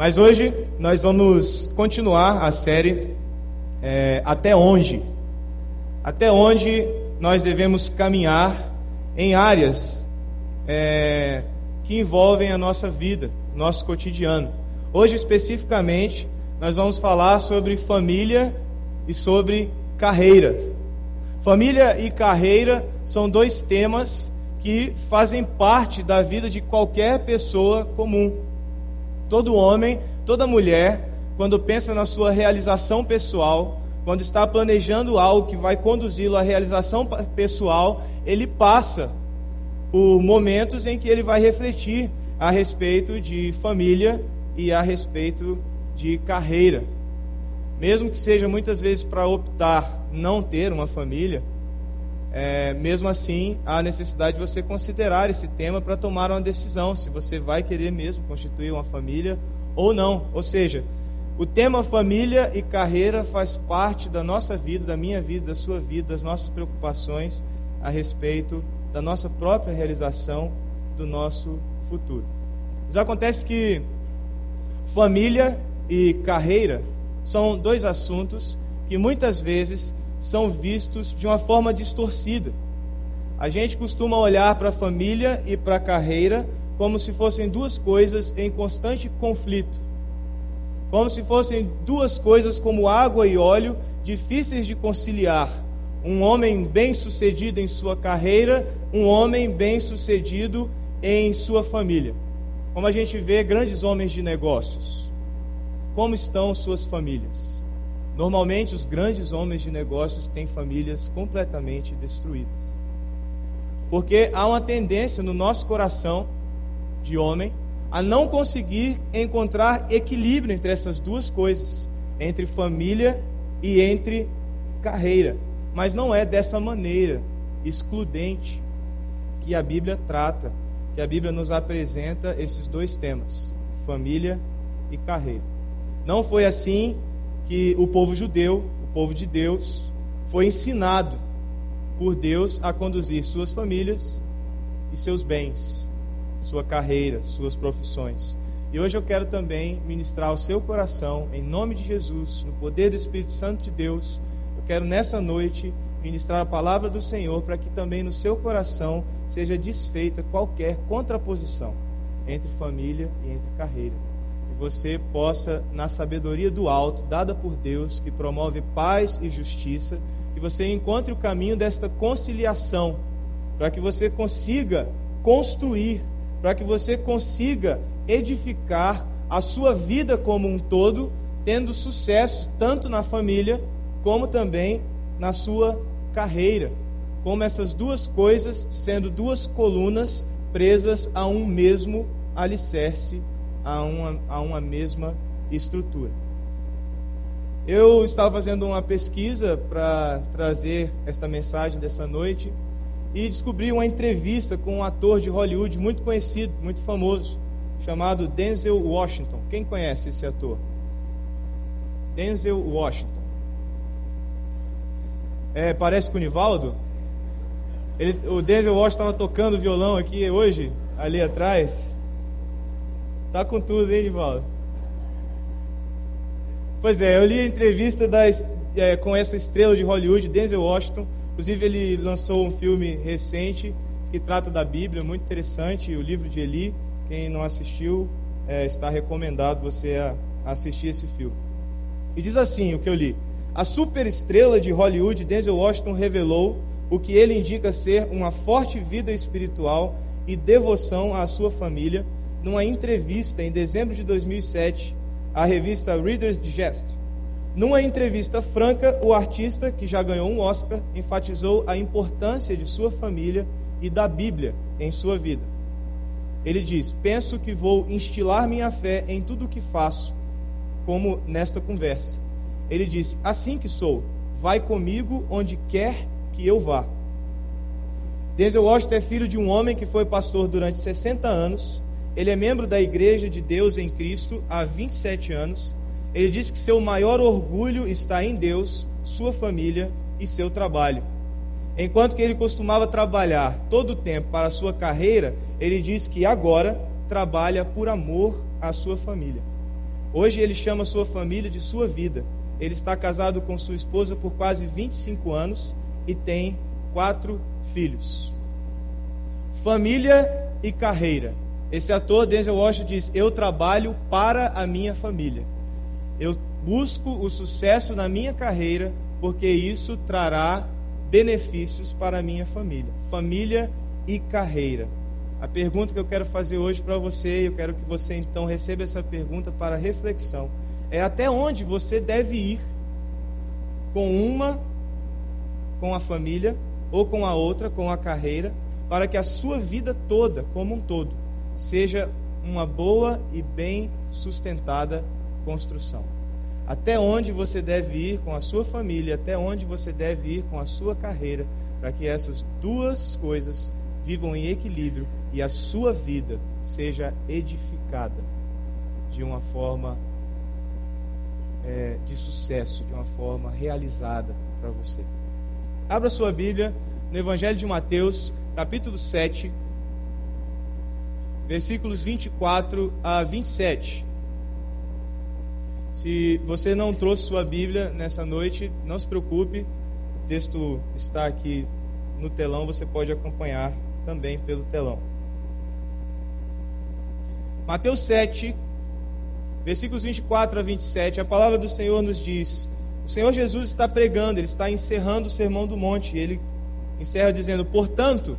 Mas hoje nós vamos continuar a série é, Até Onde? Até onde nós devemos caminhar em áreas é, que envolvem a nossa vida, nosso cotidiano. Hoje, especificamente, nós vamos falar sobre família e sobre carreira. Família e carreira são dois temas que fazem parte da vida de qualquer pessoa comum. Todo homem, toda mulher, quando pensa na sua realização pessoal, quando está planejando algo que vai conduzi-lo à realização pessoal, ele passa por momentos em que ele vai refletir a respeito de família e a respeito de carreira. Mesmo que seja muitas vezes para optar não ter uma família, é, mesmo assim há necessidade de você considerar esse tema para tomar uma decisão se você vai querer mesmo constituir uma família ou não. Ou seja, o tema família e carreira faz parte da nossa vida, da minha vida, da sua vida, das nossas preocupações a respeito da nossa própria realização, do nosso futuro. Mas acontece que família e carreira são dois assuntos que muitas vezes são vistos de uma forma distorcida. A gente costuma olhar para a família e para a carreira como se fossem duas coisas em constante conflito. Como se fossem duas coisas como água e óleo, difíceis de conciliar. Um homem bem-sucedido em sua carreira, um homem bem-sucedido em sua família. Como a gente vê grandes homens de negócios. Como estão suas famílias? Normalmente, os grandes homens de negócios têm famílias completamente destruídas. Porque há uma tendência no nosso coração de homem a não conseguir encontrar equilíbrio entre essas duas coisas, entre família e entre carreira. Mas não é dessa maneira excludente que a Bíblia trata, que a Bíblia nos apresenta esses dois temas, família e carreira. Não foi assim que o povo judeu, o povo de Deus, foi ensinado por Deus a conduzir suas famílias e seus bens, sua carreira, suas profissões. E hoje eu quero também ministrar ao seu coração, em nome de Jesus, no poder do Espírito Santo de Deus. Eu quero nessa noite ministrar a palavra do Senhor para que também no seu coração seja desfeita qualquer contraposição entre família e entre carreira você possa, na sabedoria do alto, dada por Deus, que promove paz e justiça, que você encontre o caminho desta conciliação, para que você consiga construir, para que você consiga edificar a sua vida como um todo, tendo sucesso tanto na família como também na sua carreira. Como essas duas coisas sendo duas colunas presas a um mesmo alicerce a uma, a uma mesma estrutura. Eu estava fazendo uma pesquisa para trazer esta mensagem dessa noite e descobri uma entrevista com um ator de Hollywood muito conhecido, muito famoso, chamado Denzel Washington. Quem conhece esse ator? Denzel Washington. É, parece com o Nivaldo? Ele, o Denzel Washington estava tocando violão aqui hoje, ali atrás. Tá com tudo, hein, Divaldo? Pois é, eu li a entrevista da, é, com essa estrela de Hollywood, Denzel Washington. Inclusive, ele lançou um filme recente que trata da Bíblia, muito interessante, o livro de Eli. Quem não assistiu, é, está recomendado você a, a assistir esse filme. E diz assim o que eu li: A superestrela de Hollywood, Denzel Washington, revelou o que ele indica ser uma forte vida espiritual e devoção à sua família numa entrevista em dezembro de 2007 à revista Reader's Digest. Numa entrevista franca, o artista, que já ganhou um Oscar, enfatizou a importância de sua família e da Bíblia em sua vida. Ele diz: Penso que vou instilar minha fé em tudo o que faço, como nesta conversa. Ele disse: Assim que sou, vai comigo onde quer que eu vá. Denzel Washington é filho de um homem que foi pastor durante 60 anos ele é membro da Igreja de Deus em Cristo há 27 anos. Ele diz que seu maior orgulho está em Deus, sua família e seu trabalho. Enquanto que ele costumava trabalhar todo o tempo para a sua carreira, ele diz que agora trabalha por amor à sua família. Hoje ele chama sua família de sua vida. Ele está casado com sua esposa por quase 25 anos e tem quatro filhos. Família e carreira. Esse ator, Denzel Washington, diz: Eu trabalho para a minha família. Eu busco o sucesso na minha carreira, porque isso trará benefícios para a minha família. Família e carreira. A pergunta que eu quero fazer hoje para você, eu quero que você então receba essa pergunta para reflexão, é até onde você deve ir com uma, com a família, ou com a outra, com a carreira, para que a sua vida toda, como um todo, seja uma boa e bem sustentada construção. Até onde você deve ir com a sua família, até onde você deve ir com a sua carreira, para que essas duas coisas vivam em equilíbrio e a sua vida seja edificada de uma forma é, de sucesso, de uma forma realizada para você. Abra sua Bíblia no Evangelho de Mateus, capítulo 7, versículos 24 a 27. Se você não trouxe sua Bíblia nessa noite, não se preocupe, o texto está aqui no telão, você pode acompanhar também pelo telão. Mateus 7, versículos 24 a 27, a palavra do Senhor nos diz: O Senhor Jesus está pregando, ele está encerrando o sermão do monte, ele encerra dizendo: Portanto,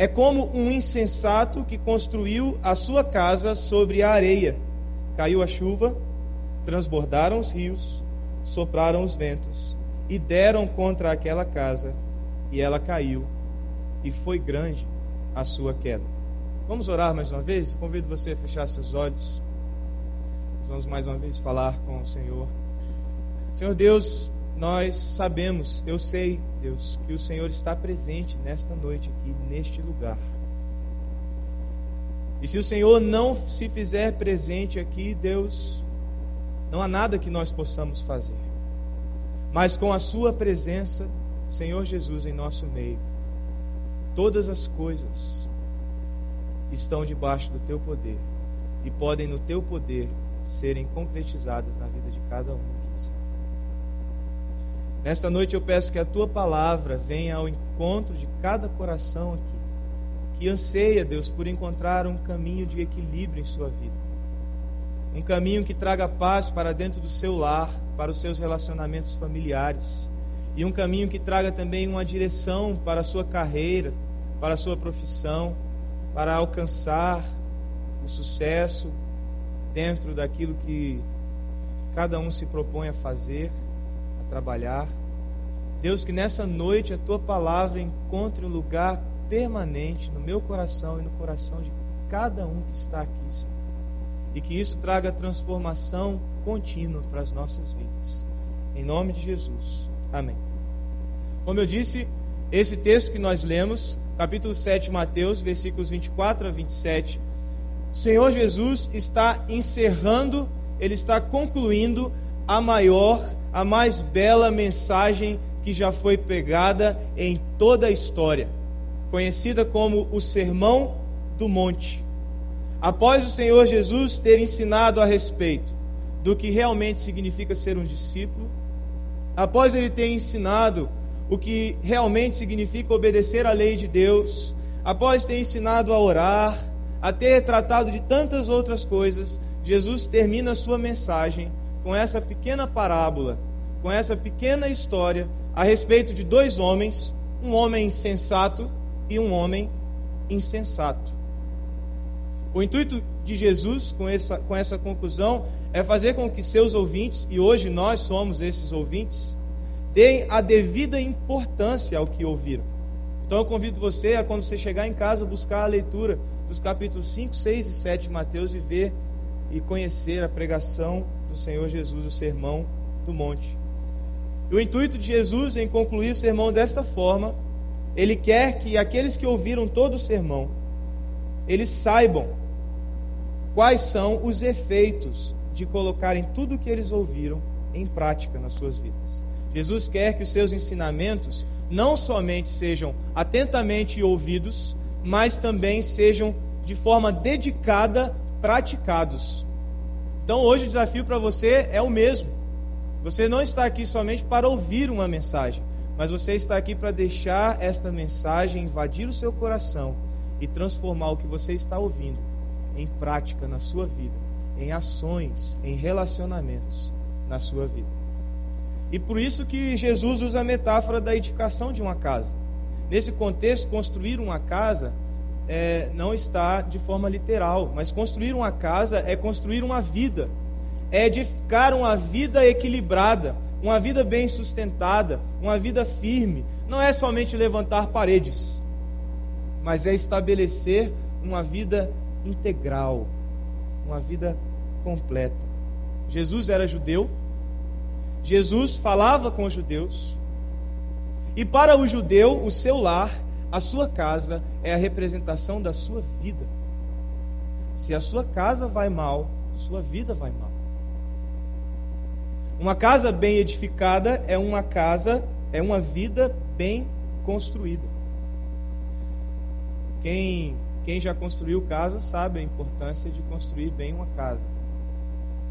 é como um insensato que construiu a sua casa sobre a areia. Caiu a chuva, transbordaram os rios, sopraram os ventos e deram contra aquela casa, e ela caiu, e foi grande a sua queda. Vamos orar mais uma vez? Convido você a fechar seus olhos. Vamos mais uma vez falar com o Senhor. Senhor Deus, nós sabemos, eu sei, Deus, que o Senhor está presente nesta noite aqui, neste lugar. E se o Senhor não se fizer presente aqui, Deus, não há nada que nós possamos fazer. Mas com a Sua presença, Senhor Jesus, em nosso meio, todas as coisas estão debaixo do Teu poder e podem, no Teu poder, serem concretizadas na vida de cada um. Nesta noite eu peço que a tua palavra venha ao encontro de cada coração aqui, que anseia, Deus, por encontrar um caminho de equilíbrio em sua vida. Um caminho que traga paz para dentro do seu lar, para os seus relacionamentos familiares. E um caminho que traga também uma direção para a sua carreira, para a sua profissão, para alcançar o sucesso, dentro daquilo que cada um se propõe a fazer, trabalhar. Deus, que nessa noite a tua palavra encontre um lugar permanente no meu coração e no coração de cada um que está aqui, Senhor. E que isso traga transformação contínua para as nossas vidas. Em nome de Jesus. Amém. Como eu disse, esse texto que nós lemos, capítulo 7 de Mateus, versículos 24 a 27, o Senhor Jesus está encerrando, ele está concluindo a maior, a mais bela mensagem que já foi pregada em toda a história, conhecida como o Sermão do Monte. Após o Senhor Jesus ter ensinado a respeito do que realmente significa ser um discípulo, após ele ter ensinado o que realmente significa obedecer à lei de Deus, após ter ensinado a orar, a ter tratado de tantas outras coisas, Jesus termina a sua mensagem com essa pequena parábola, com essa pequena história a respeito de dois homens, um homem sensato e um homem insensato. O intuito de Jesus com essa, com essa conclusão é fazer com que seus ouvintes, e hoje nós somos esses ouvintes, deem a devida importância ao que ouviram. Então eu convido você a, quando você chegar em casa, buscar a leitura dos capítulos 5, 6 e 7 de Mateus e ver e conhecer a pregação do Senhor Jesus, o sermão do monte. E o intuito de Jesus em concluir o sermão desta forma, ele quer que aqueles que ouviram todo o sermão, eles saibam quais são os efeitos de colocarem tudo o que eles ouviram em prática nas suas vidas. Jesus quer que os seus ensinamentos não somente sejam atentamente ouvidos, mas também sejam de forma dedicada praticados. Então hoje o desafio para você é o mesmo. Você não está aqui somente para ouvir uma mensagem, mas você está aqui para deixar esta mensagem invadir o seu coração e transformar o que você está ouvindo em prática na sua vida, em ações, em relacionamentos na sua vida. E por isso que Jesus usa a metáfora da edificação de uma casa. Nesse contexto, construir uma casa é, não está de forma literal, mas construir uma casa é construir uma vida, é edificar uma vida equilibrada, uma vida bem sustentada, uma vida firme. Não é somente levantar paredes, mas é estabelecer uma vida integral, uma vida completa. Jesus era judeu, Jesus falava com os judeus, e para o judeu, o seu lar, a sua casa, é a representação da sua vida. Se a sua casa vai mal, sua vida vai mal. Uma casa bem edificada é uma casa, é uma vida bem construída. Quem, quem já construiu casa sabe a importância de construir bem uma casa.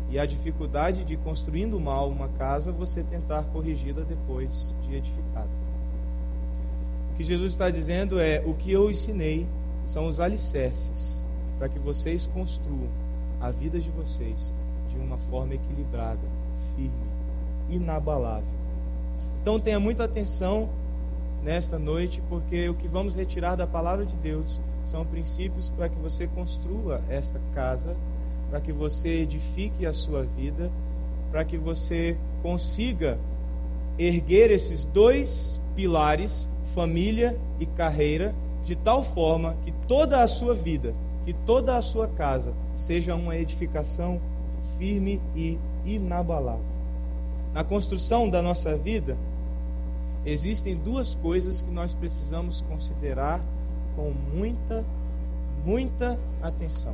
E a dificuldade de construindo mal uma casa, você tentar corrigi-la depois de edificada. Que Jesus está dizendo é: o que eu ensinei são os alicerces para que vocês construam a vida de vocês de uma forma equilibrada, firme, inabalável. Então tenha muita atenção nesta noite, porque o que vamos retirar da palavra de Deus são princípios para que você construa esta casa, para que você edifique a sua vida, para que você consiga erguer esses dois pilares, família e carreira, de tal forma que toda a sua vida, que toda a sua casa seja uma edificação firme e inabalável. Na construção da nossa vida, existem duas coisas que nós precisamos considerar com muita, muita atenção: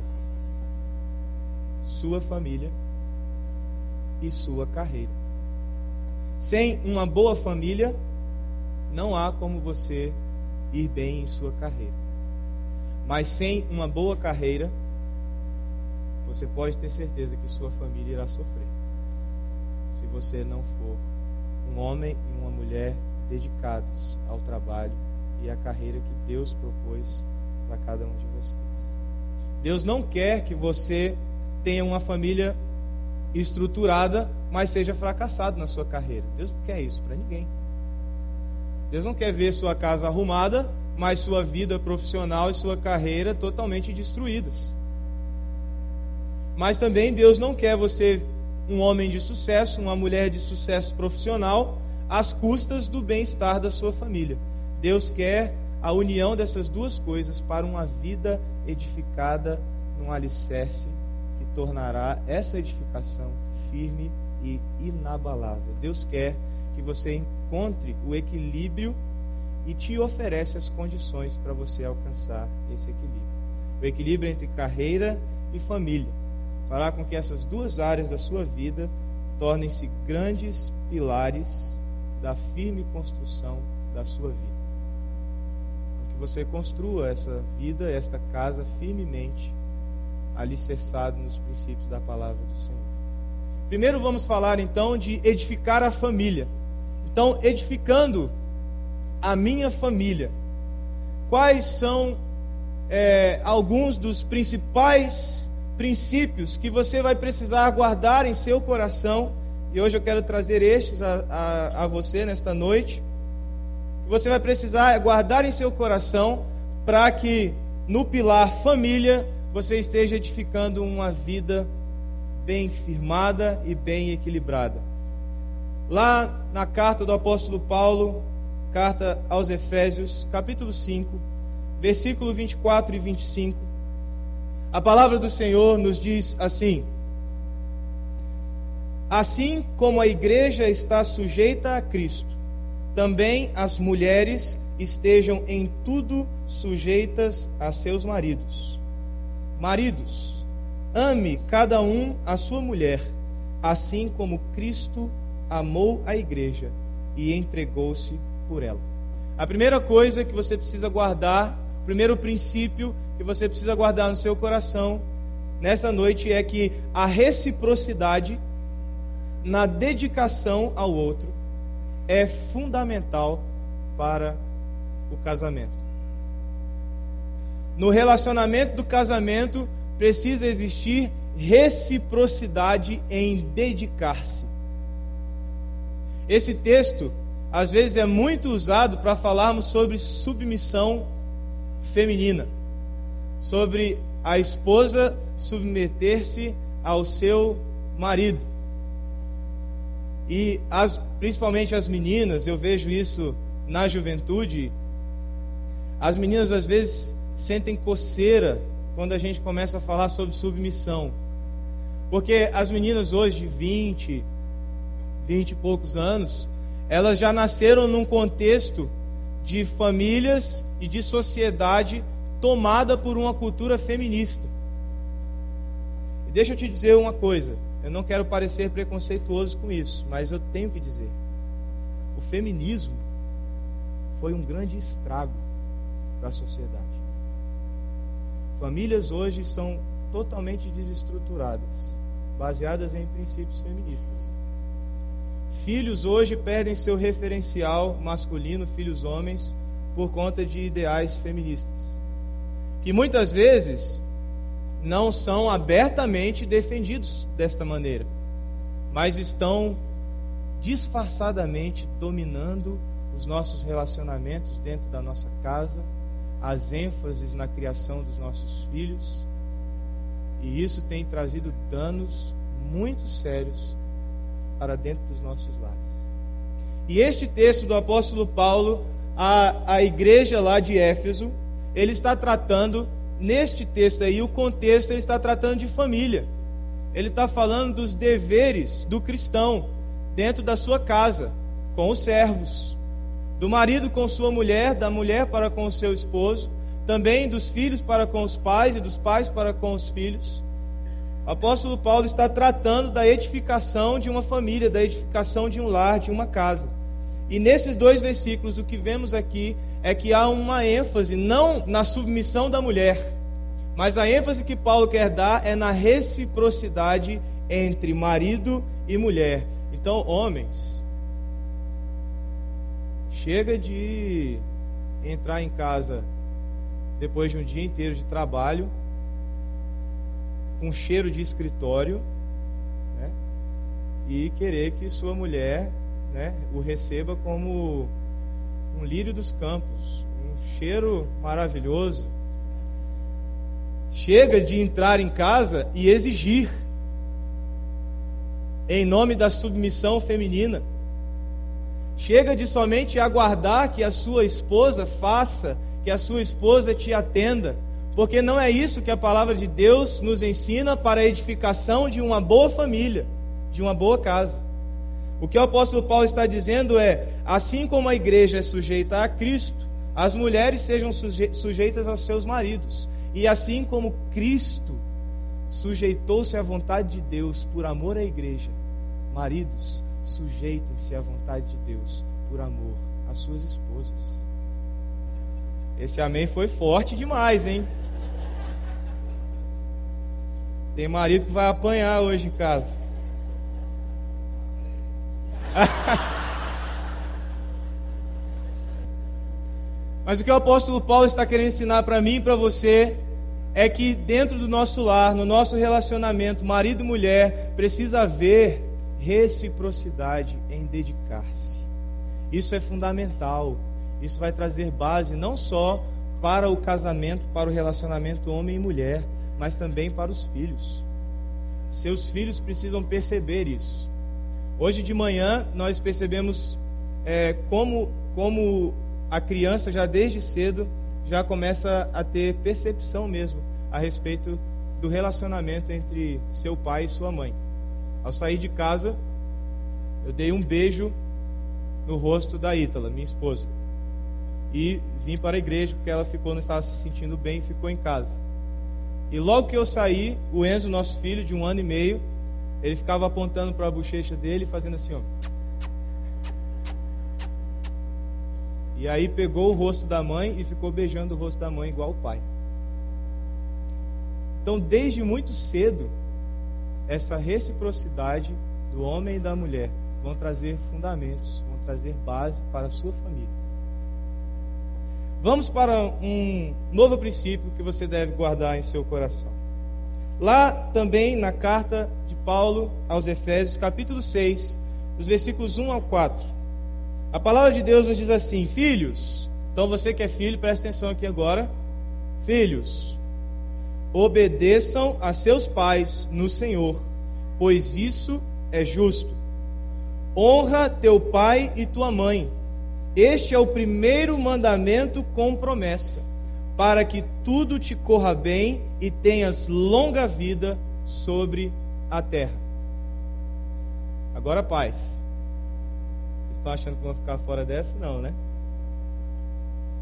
sua família e sua carreira. Sem uma boa família, não há como você ir bem em sua carreira. Mas sem uma boa carreira, você pode ter certeza que sua família irá sofrer se você não for um homem e uma mulher dedicados ao trabalho e à carreira que Deus propôs para cada um de vocês. Deus não quer que você tenha uma família estruturada, mas seja fracassado na sua carreira. Deus não quer isso para ninguém. Deus não quer ver sua casa arrumada, mas sua vida profissional e sua carreira totalmente destruídas. Mas também Deus não quer você um homem de sucesso, uma mulher de sucesso profissional, às custas do bem-estar da sua família. Deus quer a união dessas duas coisas para uma vida edificada num alicerce que tornará essa edificação firme e inabalável. Deus quer que você encontre o equilíbrio e te oferece as condições para você alcançar esse equilíbrio. O equilíbrio entre carreira e família fará com que essas duas áreas da sua vida tornem-se grandes pilares da firme construção da sua vida. Que você construa essa vida, esta casa firmemente alicerçado nos princípios da palavra do Senhor. Primeiro vamos falar então de edificar a família. Então, edificando a minha família. Quais são é, alguns dos principais princípios que você vai precisar guardar em seu coração, e hoje eu quero trazer estes a, a, a você nesta noite. Que você vai precisar guardar em seu coração para que no pilar família você esteja edificando uma vida bem firmada e bem equilibrada. Lá na carta do apóstolo Paulo, carta aos Efésios, capítulo 5, versículo 24 e 25, a palavra do Senhor nos diz assim: Assim como a igreja está sujeita a Cristo, também as mulheres estejam em tudo sujeitas a seus maridos. Maridos, ame cada um a sua mulher, assim como Cristo amou a igreja e entregou-se por ela. A primeira coisa que você precisa guardar, o primeiro princípio que você precisa guardar no seu coração nessa noite é que a reciprocidade na dedicação ao outro é fundamental para o casamento. No relacionamento do casamento precisa existir reciprocidade em dedicar-se. Esse texto, às vezes, é muito usado para falarmos sobre submissão feminina, sobre a esposa submeter-se ao seu marido. E as, principalmente as meninas, eu vejo isso na juventude. As meninas às vezes sentem coceira quando a gente começa a falar sobre submissão. Porque as meninas hoje de 20, 20 e poucos anos, elas já nasceram num contexto de famílias e de sociedade tomada por uma cultura feminista. E deixa eu te dizer uma coisa: eu não quero parecer preconceituoso com isso, mas eu tenho que dizer. O feminismo foi um grande estrago para a sociedade. Famílias hoje são totalmente desestruturadas, baseadas em princípios feministas. Filhos hoje perdem seu referencial masculino, filhos homens, por conta de ideais feministas. Que muitas vezes não são abertamente defendidos desta maneira, mas estão disfarçadamente dominando os nossos relacionamentos dentro da nossa casa, as ênfases na criação dos nossos filhos, e isso tem trazido danos muito sérios para dentro dos nossos lares. E este texto do apóstolo Paulo, a igreja lá de Éfeso, ele está tratando neste texto aí, o contexto ele está tratando de família. Ele está falando dos deveres do cristão dentro da sua casa, com os servos, do marido com sua mulher, da mulher para com o seu esposo, também dos filhos para com os pais e dos pais para com os filhos. O apóstolo Paulo está tratando da edificação de uma família, da edificação de um lar, de uma casa. E nesses dois versículos, o que vemos aqui é que há uma ênfase não na submissão da mulher, mas a ênfase que Paulo quer dar é na reciprocidade entre marido e mulher. Então, homens, chega de entrar em casa depois de um dia inteiro de trabalho, com cheiro de escritório, né, e querer que sua mulher né, o receba como um lírio dos campos, um cheiro maravilhoso. Chega de entrar em casa e exigir, em nome da submissão feminina. Chega de somente aguardar que a sua esposa faça, que a sua esposa te atenda, porque não é isso que a palavra de Deus nos ensina para a edificação de uma boa família, de uma boa casa. O que o apóstolo Paulo está dizendo é: assim como a igreja é sujeita a Cristo, as mulheres sejam sujeitas aos seus maridos. E assim como Cristo sujeitou-se à vontade de Deus por amor à igreja, maridos, sujeitem-se à vontade de Deus por amor às suas esposas. Esse amém foi forte demais, hein? Tem marido que vai apanhar hoje em casa. Mas o que o apóstolo Paulo está querendo ensinar para mim e para você é que dentro do nosso lar, no nosso relacionamento, marido e mulher, precisa haver reciprocidade em dedicar-se. Isso é fundamental. Isso vai trazer base não só para o casamento, para o relacionamento homem e mulher, mas também para os filhos. Seus filhos precisam perceber isso. Hoje de manhã nós percebemos é, como, como a criança já desde cedo já começa a ter percepção mesmo a respeito do relacionamento entre seu pai e sua mãe. Ao sair de casa, eu dei um beijo no rosto da Ítala, minha esposa. E vim para a igreja porque ela ficou, não estava se sentindo bem e ficou em casa. E logo que eu saí, o Enzo, nosso filho de um ano e meio, ele ficava apontando para a bochecha dele fazendo assim, ó. E aí pegou o rosto da mãe e ficou beijando o rosto da mãe igual o pai. Então, desde muito cedo, essa reciprocidade do homem e da mulher vão trazer fundamentos, vão trazer base para a sua família. Vamos para um novo princípio que você deve guardar em seu coração. Lá também na carta de Paulo aos Efésios, capítulo 6, dos versículos 1 ao 4. A palavra de Deus nos diz assim: Filhos, então você que é filho, presta atenção aqui agora. Filhos, obedeçam a seus pais no Senhor, pois isso é justo. Honra teu pai e tua mãe. Este é o primeiro mandamento com promessa, para que tudo te corra bem e tenhas longa vida sobre a terra. Agora, paz. Vocês estão achando que vão ficar fora dessa? Não, né?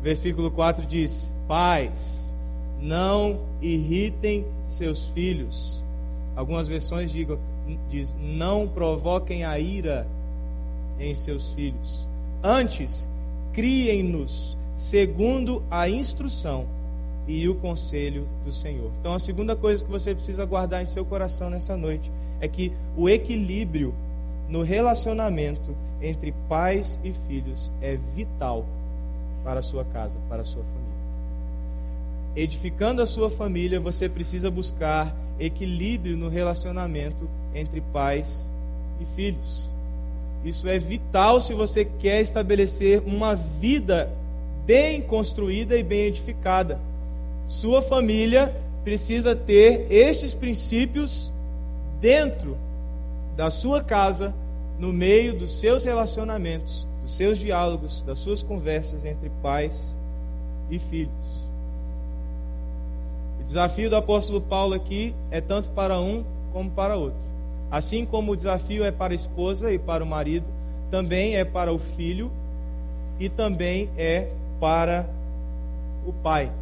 Versículo 4 diz: Pais, não irritem seus filhos. Algumas versões digam, diz: Não provoquem a ira em seus filhos. Antes, criem-nos segundo a instrução e o conselho do Senhor. Então, a segunda coisa que você precisa guardar em seu coração nessa noite é que o equilíbrio no relacionamento entre pais e filhos é vital para a sua casa, para a sua família. Edificando a sua família, você precisa buscar equilíbrio no relacionamento entre pais e filhos. Isso é vital se você quer estabelecer uma vida bem construída e bem edificada. Sua família precisa ter estes princípios dentro da sua casa, no meio dos seus relacionamentos, dos seus diálogos, das suas conversas entre pais e filhos. O desafio do apóstolo Paulo aqui é tanto para um como para outro. Assim como o desafio é para a esposa e para o marido, também é para o filho e também é para o pai.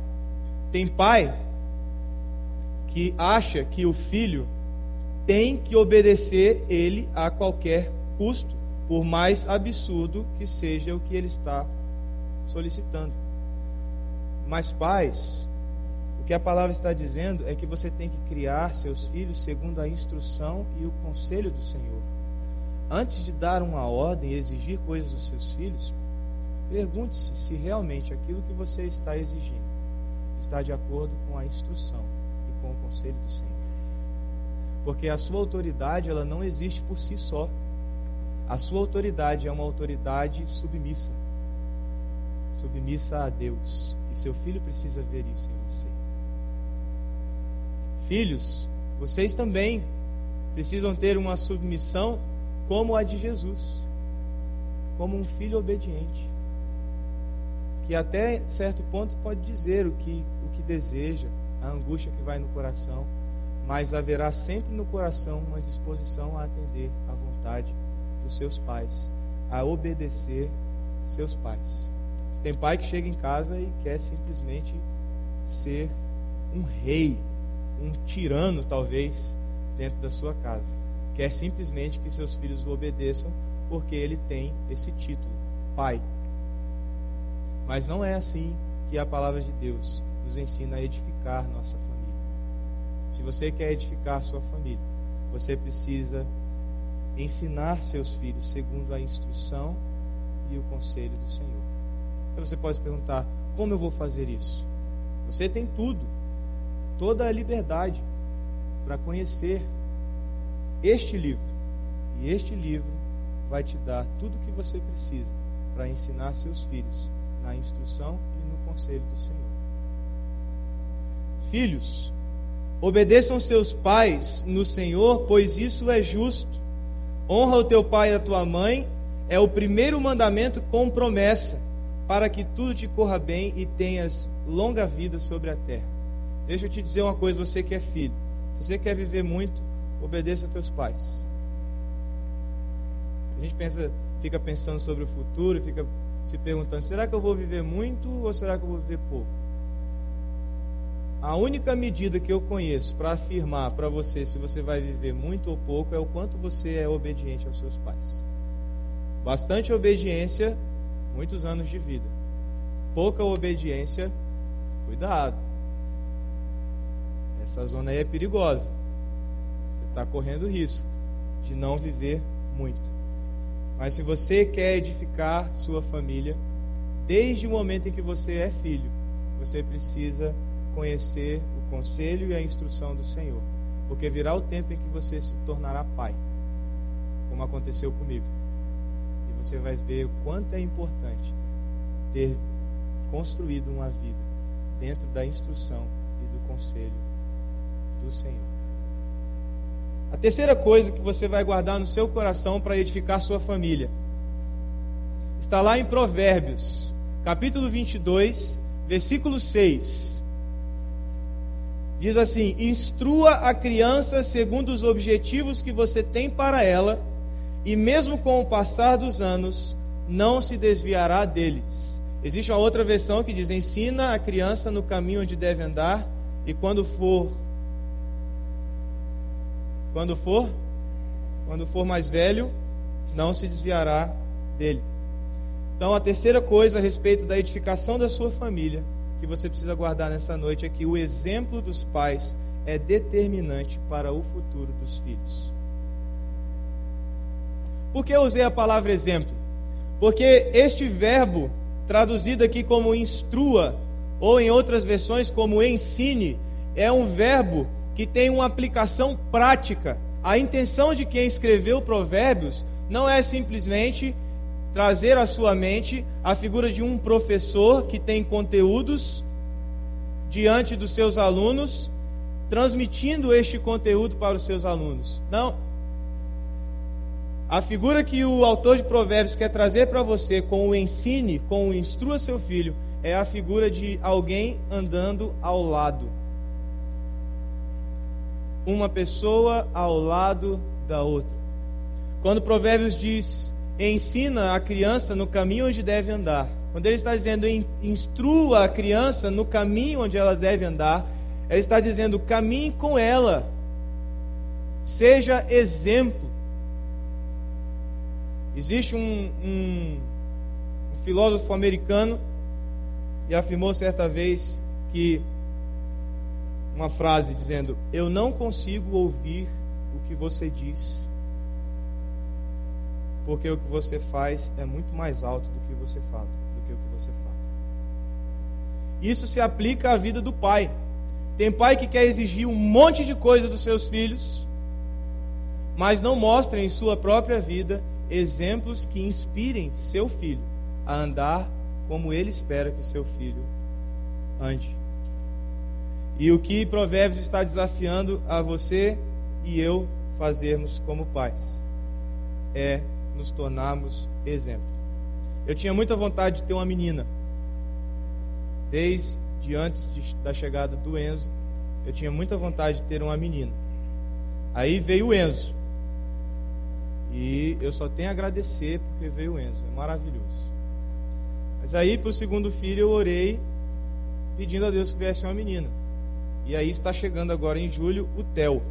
Tem pai que acha que o filho tem que obedecer ele a qualquer custo, por mais absurdo que seja o que ele está solicitando. Mas pais, o que a palavra está dizendo é que você tem que criar seus filhos segundo a instrução e o conselho do Senhor. Antes de dar uma ordem e exigir coisas dos seus filhos, pergunte-se se realmente aquilo que você está exigindo está de acordo com a instrução e com o conselho do Senhor. Porque a sua autoridade, ela não existe por si só. A sua autoridade é uma autoridade submissa. Submissa a Deus. E seu filho precisa ver isso em você. Filhos, vocês também precisam ter uma submissão como a de Jesus, como um filho obediente, que até certo ponto pode dizer o que, o que deseja, a angústia que vai no coração, mas haverá sempre no coração uma disposição a atender à vontade dos seus pais, a obedecer seus pais. Tem pai que chega em casa e quer simplesmente ser um rei, um tirano, talvez, dentro da sua casa. Quer simplesmente que seus filhos o obedeçam porque ele tem esse título, pai. Mas não é assim que a palavra de Deus nos ensina a edificar nossa família. Se você quer edificar sua família, você precisa ensinar seus filhos segundo a instrução e o conselho do Senhor. Aí você pode perguntar: como eu vou fazer isso? Você tem tudo toda a liberdade para conhecer este livro. E este livro vai te dar tudo o que você precisa para ensinar seus filhos na instrução e no conselho do Senhor. Filhos, obedeçam seus pais no Senhor, pois isso é justo. Honra o teu pai e a tua mãe, é o primeiro mandamento com promessa, para que tudo te corra bem e tenhas longa vida sobre a terra. Deixa eu te dizer uma coisa, você que é filho. Se você quer viver muito, obedeça a teus pais. A gente pensa, fica pensando sobre o futuro, fica se perguntando: será que eu vou viver muito ou será que eu vou viver pouco? A única medida que eu conheço para afirmar para você se você vai viver muito ou pouco é o quanto você é obediente aos seus pais. Bastante obediência, muitos anos de vida. Pouca obediência, cuidado. Essa zona aí é perigosa. Você está correndo risco de não viver muito. Mas se você quer edificar sua família, desde o momento em que você é filho, você precisa conhecer o conselho e a instrução do Senhor. Porque virá o tempo em que você se tornará pai, como aconteceu comigo. E você vai ver o quanto é importante ter construído uma vida dentro da instrução e do conselho do Senhor. A terceira coisa que você vai guardar no seu coração para edificar sua família está lá em Provérbios, capítulo 22, versículo 6. Diz assim: Instrua a criança segundo os objetivos que você tem para ela, e mesmo com o passar dos anos, não se desviará deles. Existe uma outra versão que diz: Ensina a criança no caminho onde deve andar, e quando for quando for quando for mais velho, não se desviará dele. Então, a terceira coisa a respeito da edificação da sua família que você precisa guardar nessa noite é que o exemplo dos pais é determinante para o futuro dos filhos. Por que eu usei a palavra exemplo? Porque este verbo, traduzido aqui como instrua, ou em outras versões como ensine, é um verbo que tem uma aplicação prática. A intenção de quem escreveu Provérbios não é simplesmente trazer à sua mente a figura de um professor que tem conteúdos diante dos seus alunos, transmitindo este conteúdo para os seus alunos. Não. A figura que o autor de Provérbios quer trazer para você com o ensine, com o instrua seu filho, é a figura de alguém andando ao lado. Uma pessoa ao lado da outra. Quando Provérbios diz ensina a criança no caminho onde deve andar. Quando ele está dizendo instrua a criança no caminho onde ela deve andar, ele está dizendo caminhe com ela. Seja exemplo. Existe um, um, um filósofo americano e afirmou certa vez que uma frase dizendo: Eu não consigo ouvir o que você diz porque o que você faz é muito mais alto do que você fala, do que o que você fala. Isso se aplica à vida do pai. Tem pai que quer exigir um monte de coisa dos seus filhos, mas não mostra em sua própria vida exemplos que inspirem seu filho a andar como ele espera que seu filho ande. E o que Provérbios está desafiando a você e eu fazermos como pais é nos tornarmos exemplo. Eu tinha muita vontade de ter uma menina. Desde antes de, da chegada do Enzo, eu tinha muita vontade de ter uma menina. Aí veio o Enzo. E eu só tenho a agradecer porque veio o Enzo. É maravilhoso. Mas aí, para o segundo filho, eu orei pedindo a Deus que viesse uma menina. E aí está chegando agora em julho o Theo.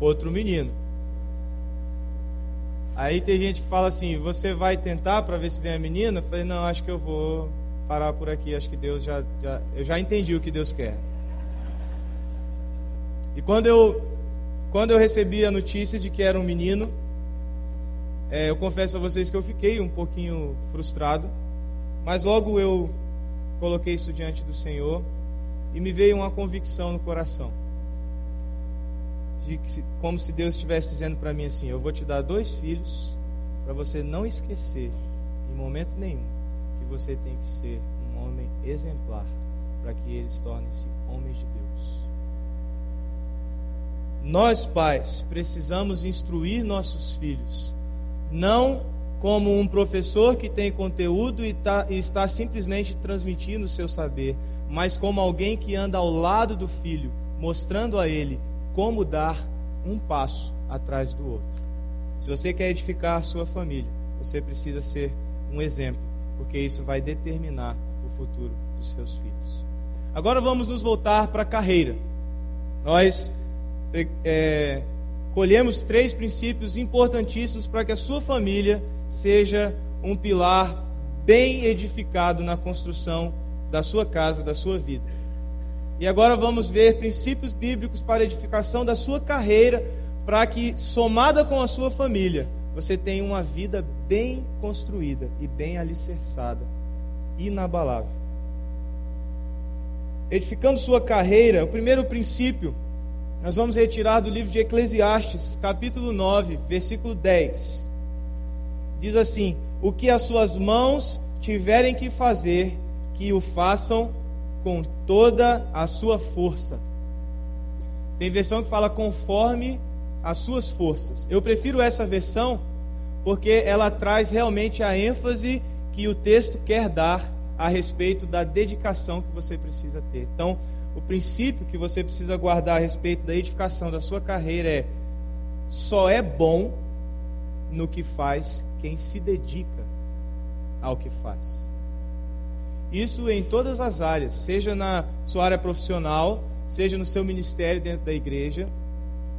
Outro menino. Aí tem gente que fala assim: você vai tentar para ver se vem a menina? Eu falei: não, acho que eu vou parar por aqui. Acho que Deus já, já eu já entendi o que Deus quer. E quando eu quando eu recebi a notícia de que era um menino, é, eu confesso a vocês que eu fiquei um pouquinho frustrado, mas logo eu coloquei isso diante do Senhor e me veio uma convicção no coração de que, como se Deus estivesse dizendo para mim assim: Eu vou te dar dois filhos para você não esquecer, em momento nenhum, que você tem que ser um homem exemplar para que eles tornem-se homens de Deus. Nós, pais, precisamos instruir nossos filhos, não como um professor que tem conteúdo e, tá, e está simplesmente transmitindo o seu saber, mas como alguém que anda ao lado do filho, mostrando a ele como dar um passo atrás do outro. Se você quer edificar sua família, você precisa ser um exemplo, porque isso vai determinar o futuro dos seus filhos. Agora vamos nos voltar para a carreira. Nós é, colhemos três princípios importantíssimos para que a sua família seja um pilar bem edificado na construção da sua casa, da sua vida. E agora vamos ver princípios bíblicos para edificação da sua carreira, para que, somada com a sua família, você tenha uma vida bem construída e bem alicerçada, inabalável. Edificando sua carreira, o primeiro princípio nós vamos retirar do livro de Eclesiastes, capítulo 9, versículo 10. Diz assim: O que as suas mãos tiverem que fazer, que o façam com toda a sua força. Tem versão que fala conforme as suas forças. Eu prefiro essa versão porque ela traz realmente a ênfase que o texto quer dar a respeito da dedicação que você precisa ter. Então, o princípio que você precisa guardar a respeito da edificação da sua carreira é: só é bom no que faz quem se dedica ao que faz. Isso em todas as áreas, seja na sua área profissional, seja no seu ministério dentro da igreja,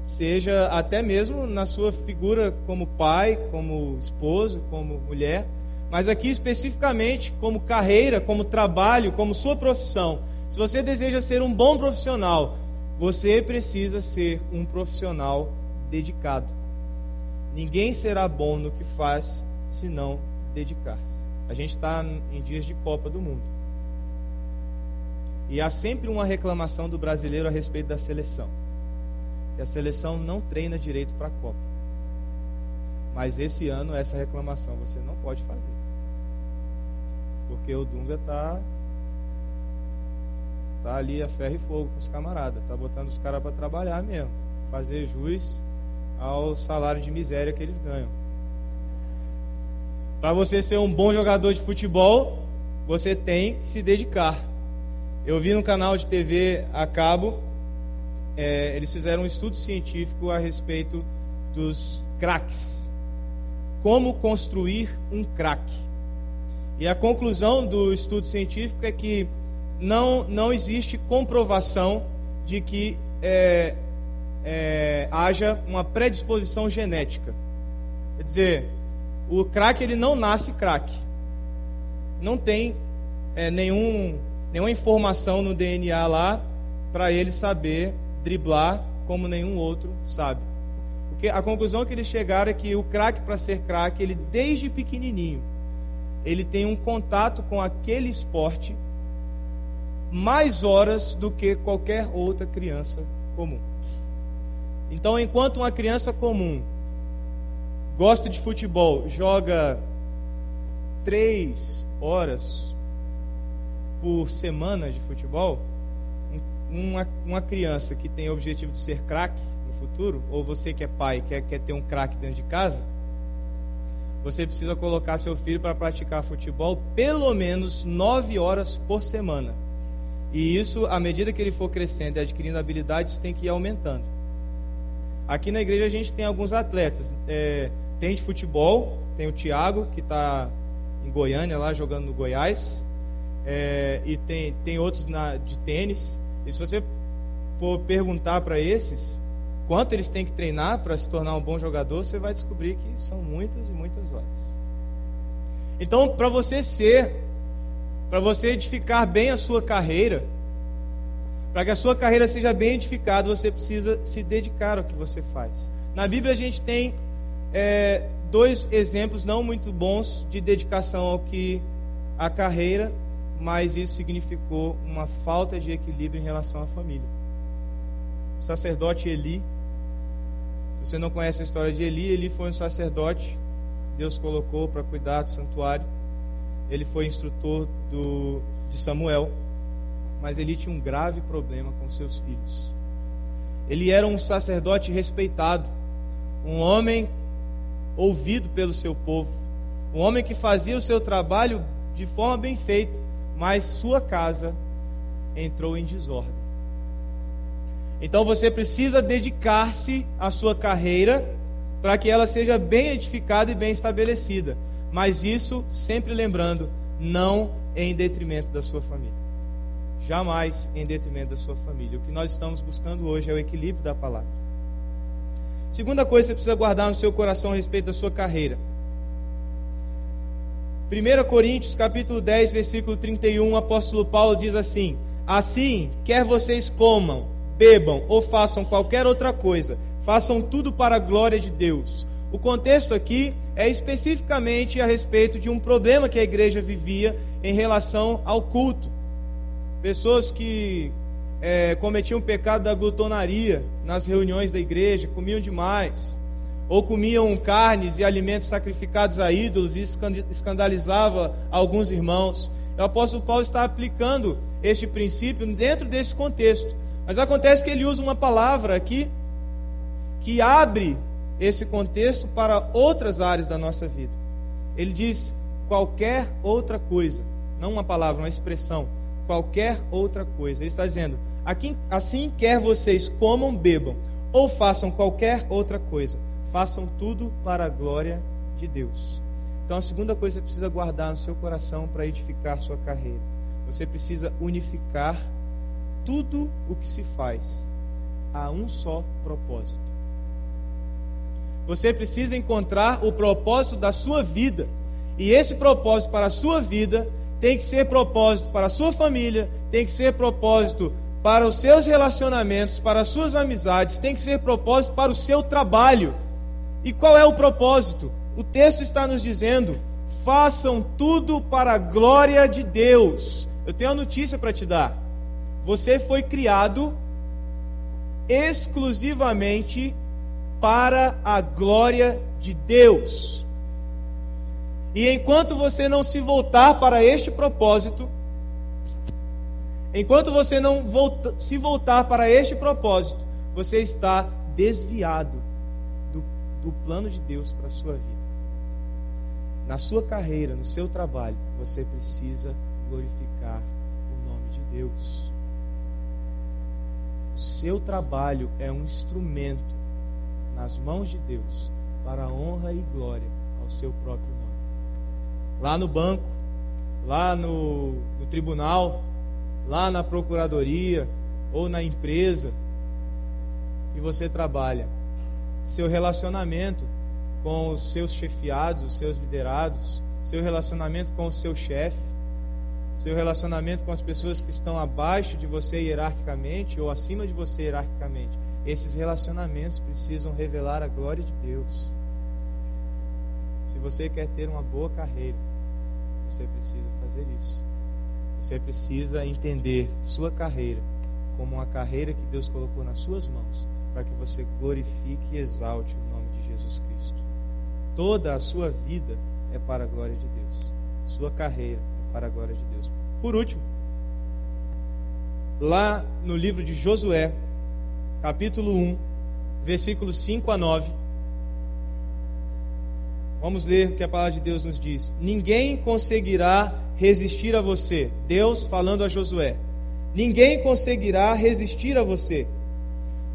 seja até mesmo na sua figura como pai, como esposo, como mulher, mas aqui especificamente como carreira, como trabalho, como sua profissão. Se você deseja ser um bom profissional, você precisa ser um profissional dedicado. Ninguém será bom no que faz se não dedicar-se. A gente está em dias de Copa do Mundo. E há sempre uma reclamação do brasileiro a respeito da seleção. Que a seleção não treina direito para a Copa. Mas esse ano, essa reclamação você não pode fazer. Porque o Dunga está tá ali a ferro e fogo com os camaradas. Está botando os caras para trabalhar mesmo. Fazer jus ao salário de miséria que eles ganham. Para você ser um bom jogador de futebol, você tem que se dedicar. Eu vi no canal de TV a cabo, é, eles fizeram um estudo científico a respeito dos craques. Como construir um craque. E a conclusão do estudo científico é que não, não existe comprovação de que é, é, haja uma predisposição genética. Quer dizer, o craque ele não nasce craque. Não tem é, nenhum, nenhuma informação no DNA lá para ele saber driblar como nenhum outro sabe. Porque a conclusão que eles chegaram é que o craque para ser craque, ele desde pequenininho, ele tem um contato com aquele esporte mais horas do que qualquer outra criança comum. Então, enquanto uma criança comum gosta de futebol, joga três horas por semana de futebol, uma, uma criança que tem o objetivo de ser craque no futuro, ou você que é pai quer, quer ter um craque dentro de casa, você precisa colocar seu filho para praticar futebol pelo menos nove horas por semana. E isso, à medida que ele for crescendo e adquirindo habilidades, tem que ir aumentando. Aqui na igreja a gente tem alguns atletas. É, tem de futebol, tem o Thiago, que está em Goiânia, lá jogando no Goiás. É, e tem, tem outros na, de tênis. E se você for perguntar para esses quanto eles têm que treinar para se tornar um bom jogador, você vai descobrir que são muitas e muitas horas. Então, para você ser, para você edificar bem a sua carreira, para que a sua carreira seja bem edificada, você precisa se dedicar ao que você faz. Na Bíblia a gente tem é, dois exemplos não muito bons de dedicação ao que a carreira, mas isso significou uma falta de equilíbrio em relação à família. O sacerdote Eli, se você não conhece a história de Eli, Eli foi um sacerdote, Deus colocou para cuidar do santuário. Ele foi instrutor do, de Samuel, mas Eli tinha um grave problema com seus filhos. Ele era um sacerdote respeitado, um homem ouvido pelo seu povo. Um homem que fazia o seu trabalho de forma bem feita, mas sua casa entrou em desordem. Então você precisa dedicar-se à sua carreira, para que ela seja bem edificada e bem estabelecida. Mas isso, sempre lembrando, não em detrimento da sua família. Jamais em detrimento da sua família. O que nós estamos buscando hoje é o equilíbrio da palavra. Segunda coisa que você precisa guardar no seu coração a respeito da sua carreira. 1 Coríntios capítulo 10, versículo 31, o apóstolo Paulo diz assim: Assim, quer vocês comam, bebam ou façam qualquer outra coisa, façam tudo para a glória de Deus. O contexto aqui é especificamente a respeito de um problema que a igreja vivia em relação ao culto. Pessoas que é, cometiam o pecado da glutonaria nas reuniões da igreja, comiam demais, ou comiam carnes e alimentos sacrificados a ídolos, e escandalizava alguns irmãos. O apóstolo Paulo está aplicando este princípio dentro desse contexto. Mas acontece que ele usa uma palavra aqui que abre esse contexto para outras áreas da nossa vida. Ele diz qualquer outra coisa, não uma palavra, uma expressão, qualquer outra coisa. Ele está dizendo: assim quer vocês comam, bebam ou façam qualquer outra coisa, façam tudo para a glória de Deus. Então a segunda coisa que você precisa guardar no seu coração para edificar sua carreira. Você precisa unificar tudo o que se faz a um só propósito. Você precisa encontrar o propósito da sua vida. E esse propósito para a sua vida tem que ser propósito para a sua família, tem que ser propósito para os seus relacionamentos, para as suas amizades, tem que ser propósito para o seu trabalho. E qual é o propósito? O texto está nos dizendo: façam tudo para a glória de Deus. Eu tenho uma notícia para te dar. Você foi criado exclusivamente para a glória de Deus. E enquanto você não se voltar para este propósito, enquanto você não volta, se voltar para este propósito, você está desviado do, do plano de Deus para a sua vida. Na sua carreira, no seu trabalho, você precisa glorificar o nome de Deus. O seu trabalho é um instrumento nas mãos de Deus para a honra e glória ao seu próprio nome. Lá no banco, lá no, no tribunal, lá na procuradoria ou na empresa que você trabalha, seu relacionamento com os seus chefiados, os seus liderados, seu relacionamento com o seu chefe, seu relacionamento com as pessoas que estão abaixo de você hierarquicamente ou acima de você hierarquicamente esses relacionamentos precisam revelar a glória de Deus. Se você quer ter uma boa carreira, você precisa fazer isso. Você precisa entender sua carreira como uma carreira que Deus colocou nas suas mãos, para que você glorifique e exalte o nome de Jesus Cristo. Toda a sua vida é para a glória de Deus. Sua carreira é para a glória de Deus. Por último, lá no livro de Josué, capítulo 1, versículos 5 a 9. Vamos ler o que a palavra de Deus nos diz. Ninguém conseguirá resistir a você. Deus falando a Josué. Ninguém conseguirá resistir a você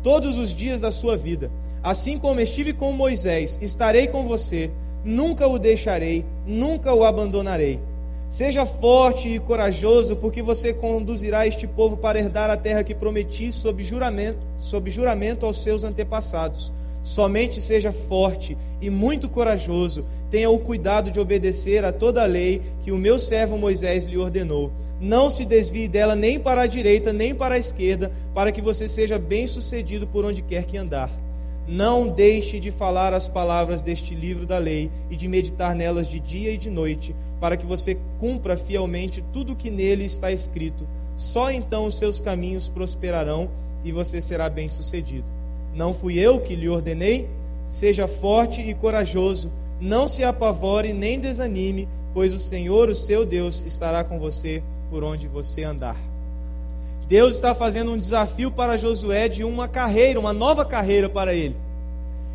todos os dias da sua vida. Assim como estive com Moisés, estarei com você, nunca o deixarei, nunca o abandonarei. Seja forte e corajoso, porque você conduzirá este povo para herdar a terra que prometi sob juramento, sob juramento aos seus antepassados. Somente seja forte e muito corajoso. Tenha o cuidado de obedecer a toda a lei que o meu servo Moisés lhe ordenou. Não se desvie dela nem para a direita nem para a esquerda, para que você seja bem-sucedido por onde quer que andar. Não deixe de falar as palavras deste livro da lei e de meditar nelas de dia e de noite, para que você cumpra fielmente tudo o que nele está escrito. Só então os seus caminhos prosperarão e você será bem-sucedido. Não fui eu que lhe ordenei? Seja forte e corajoso, não se apavore nem desanime, pois o Senhor, o seu Deus, estará com você por onde você andar. Deus está fazendo um desafio para Josué de uma carreira, uma nova carreira para ele.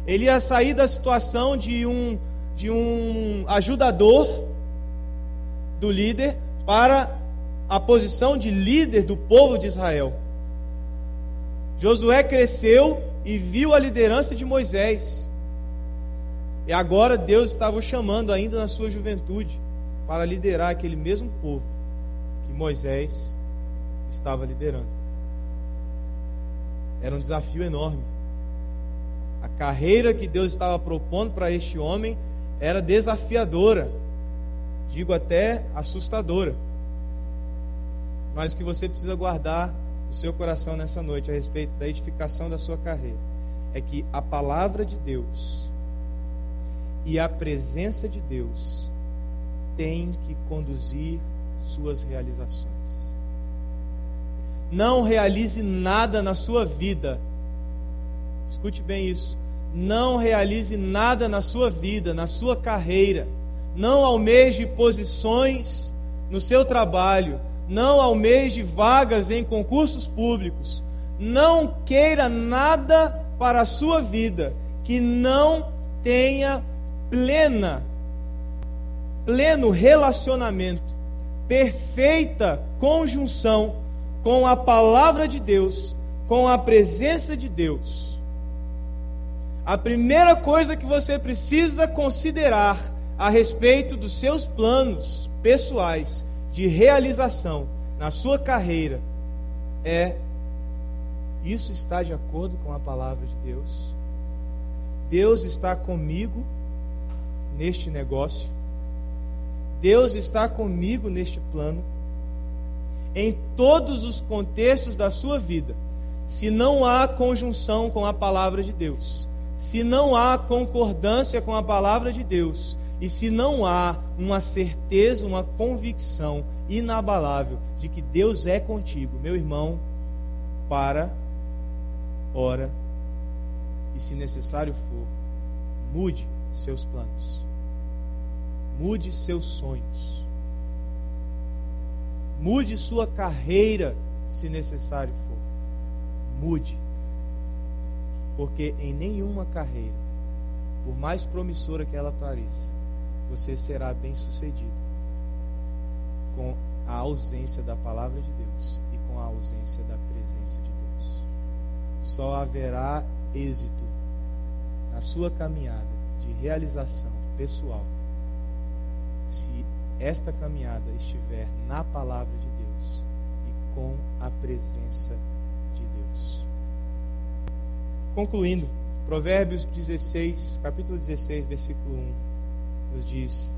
Ele ia sair da situação de um, de um ajudador do líder para a posição de líder do povo de Israel. Josué cresceu e viu a liderança de Moisés. E agora Deus estava o chamando ainda na sua juventude para liderar aquele mesmo povo que Moisés estava liderando. Era um desafio enorme. A carreira que Deus estava propondo para este homem era desafiadora, digo até assustadora. Mas o que você precisa guardar no seu coração nessa noite a respeito da edificação da sua carreira é que a palavra de Deus e a presença de Deus têm que conduzir suas realizações. Não realize nada na sua vida Escute bem isso. Não realize nada na sua vida, na sua carreira. Não almeje posições no seu trabalho. Não almeje vagas em concursos públicos. Não queira nada para a sua vida que não tenha plena, pleno relacionamento, perfeita conjunção com a palavra de Deus, com a presença de Deus a primeira coisa que você precisa considerar a respeito dos seus planos pessoais de realização na sua carreira é: isso está de acordo com a palavra de Deus? Deus está comigo neste negócio? Deus está comigo neste plano? Em todos os contextos da sua vida, se não há conjunção com a palavra de Deus, se não há concordância com a palavra de Deus e se não há uma certeza, uma convicção inabalável de que Deus é contigo, meu irmão, para, ora e, se necessário for, mude seus planos, mude seus sonhos, mude sua carreira, se necessário for, mude. Porque em nenhuma carreira, por mais promissora que ela pareça, você será bem sucedido com a ausência da palavra de Deus e com a ausência da presença de Deus. Só haverá êxito na sua caminhada de realização pessoal se esta caminhada estiver na palavra de Deus e com a presença de Deus. Concluindo, Provérbios 16, capítulo 16, versículo 1, nos diz: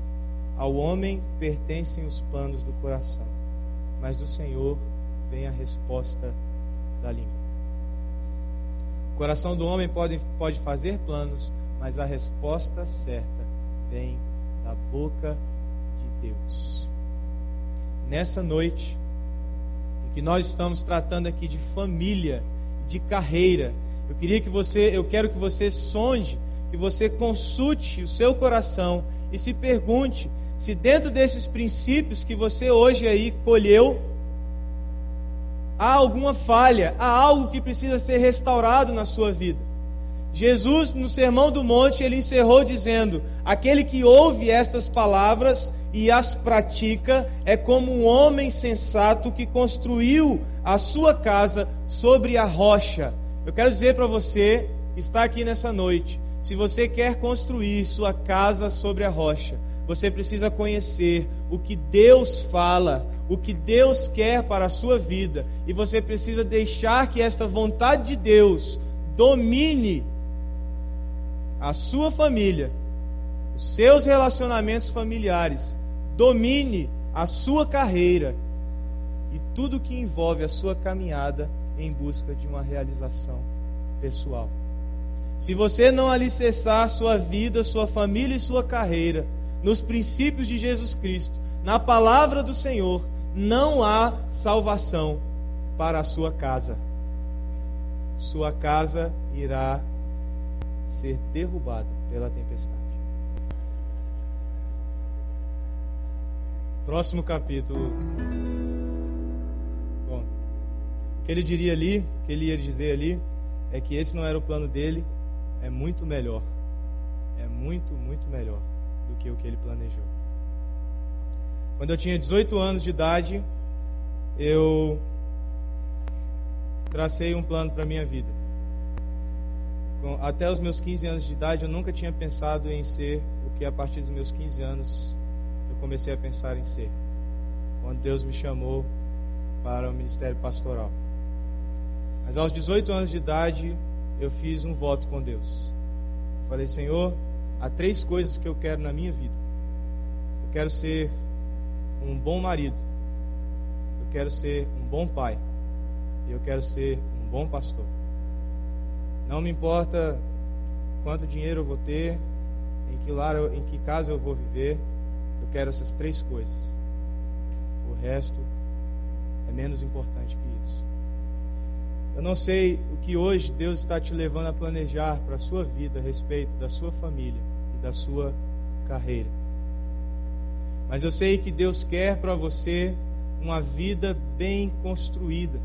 Ao homem pertencem os planos do coração, mas do Senhor vem a resposta da língua. O coração do homem pode, pode fazer planos, mas a resposta certa vem da boca de Deus. Nessa noite, em que nós estamos tratando aqui de família, de carreira, eu queria que você, eu quero que você sonde, que você consulte o seu coração e se pergunte se dentro desses princípios que você hoje aí colheu há alguma falha, há algo que precisa ser restaurado na sua vida. Jesus, no Sermão do Monte, ele encerrou dizendo: Aquele que ouve estas palavras e as pratica é como um homem sensato que construiu a sua casa sobre a rocha. Eu quero dizer para você que está aqui nessa noite: se você quer construir sua casa sobre a rocha, você precisa conhecer o que Deus fala, o que Deus quer para a sua vida, e você precisa deixar que esta vontade de Deus domine a sua família, os seus relacionamentos familiares, domine a sua carreira e tudo que envolve a sua caminhada em busca de uma realização pessoal. Se você não alicerçar sua vida, sua família e sua carreira nos princípios de Jesus Cristo, na palavra do Senhor, não há salvação para a sua casa. Sua casa irá ser derrubada pela tempestade. Próximo capítulo o que ele diria ali, o que ele ia dizer ali, é que esse não era o plano dele, é muito melhor. É muito, muito melhor do que o que ele planejou. Quando eu tinha 18 anos de idade, eu tracei um plano para a minha vida. até os meus 15 anos de idade, eu nunca tinha pensado em ser o que a partir dos meus 15 anos eu comecei a pensar em ser. Quando Deus me chamou para o ministério pastoral. Mas aos 18 anos de idade, eu fiz um voto com Deus. Eu falei, Senhor, há três coisas que eu quero na minha vida. Eu quero ser um bom marido. Eu quero ser um bom pai. E eu quero ser um bom pastor. Não me importa quanto dinheiro eu vou ter, em que lar, em que casa eu vou viver. Eu quero essas três coisas. O resto é menos importante que isso. Eu não sei o que hoje Deus está te levando a planejar para a sua vida a respeito da sua família e da sua carreira. Mas eu sei que Deus quer para você uma vida bem construída,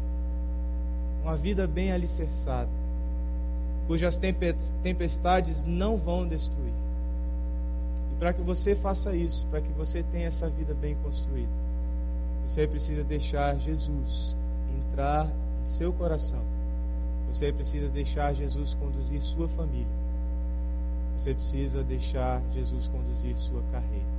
uma vida bem alicerçada, cujas tempestades não vão destruir. E para que você faça isso, para que você tenha essa vida bem construída, você precisa deixar Jesus entrar seu coração. Você precisa deixar Jesus conduzir sua família. Você precisa deixar Jesus conduzir sua carreira.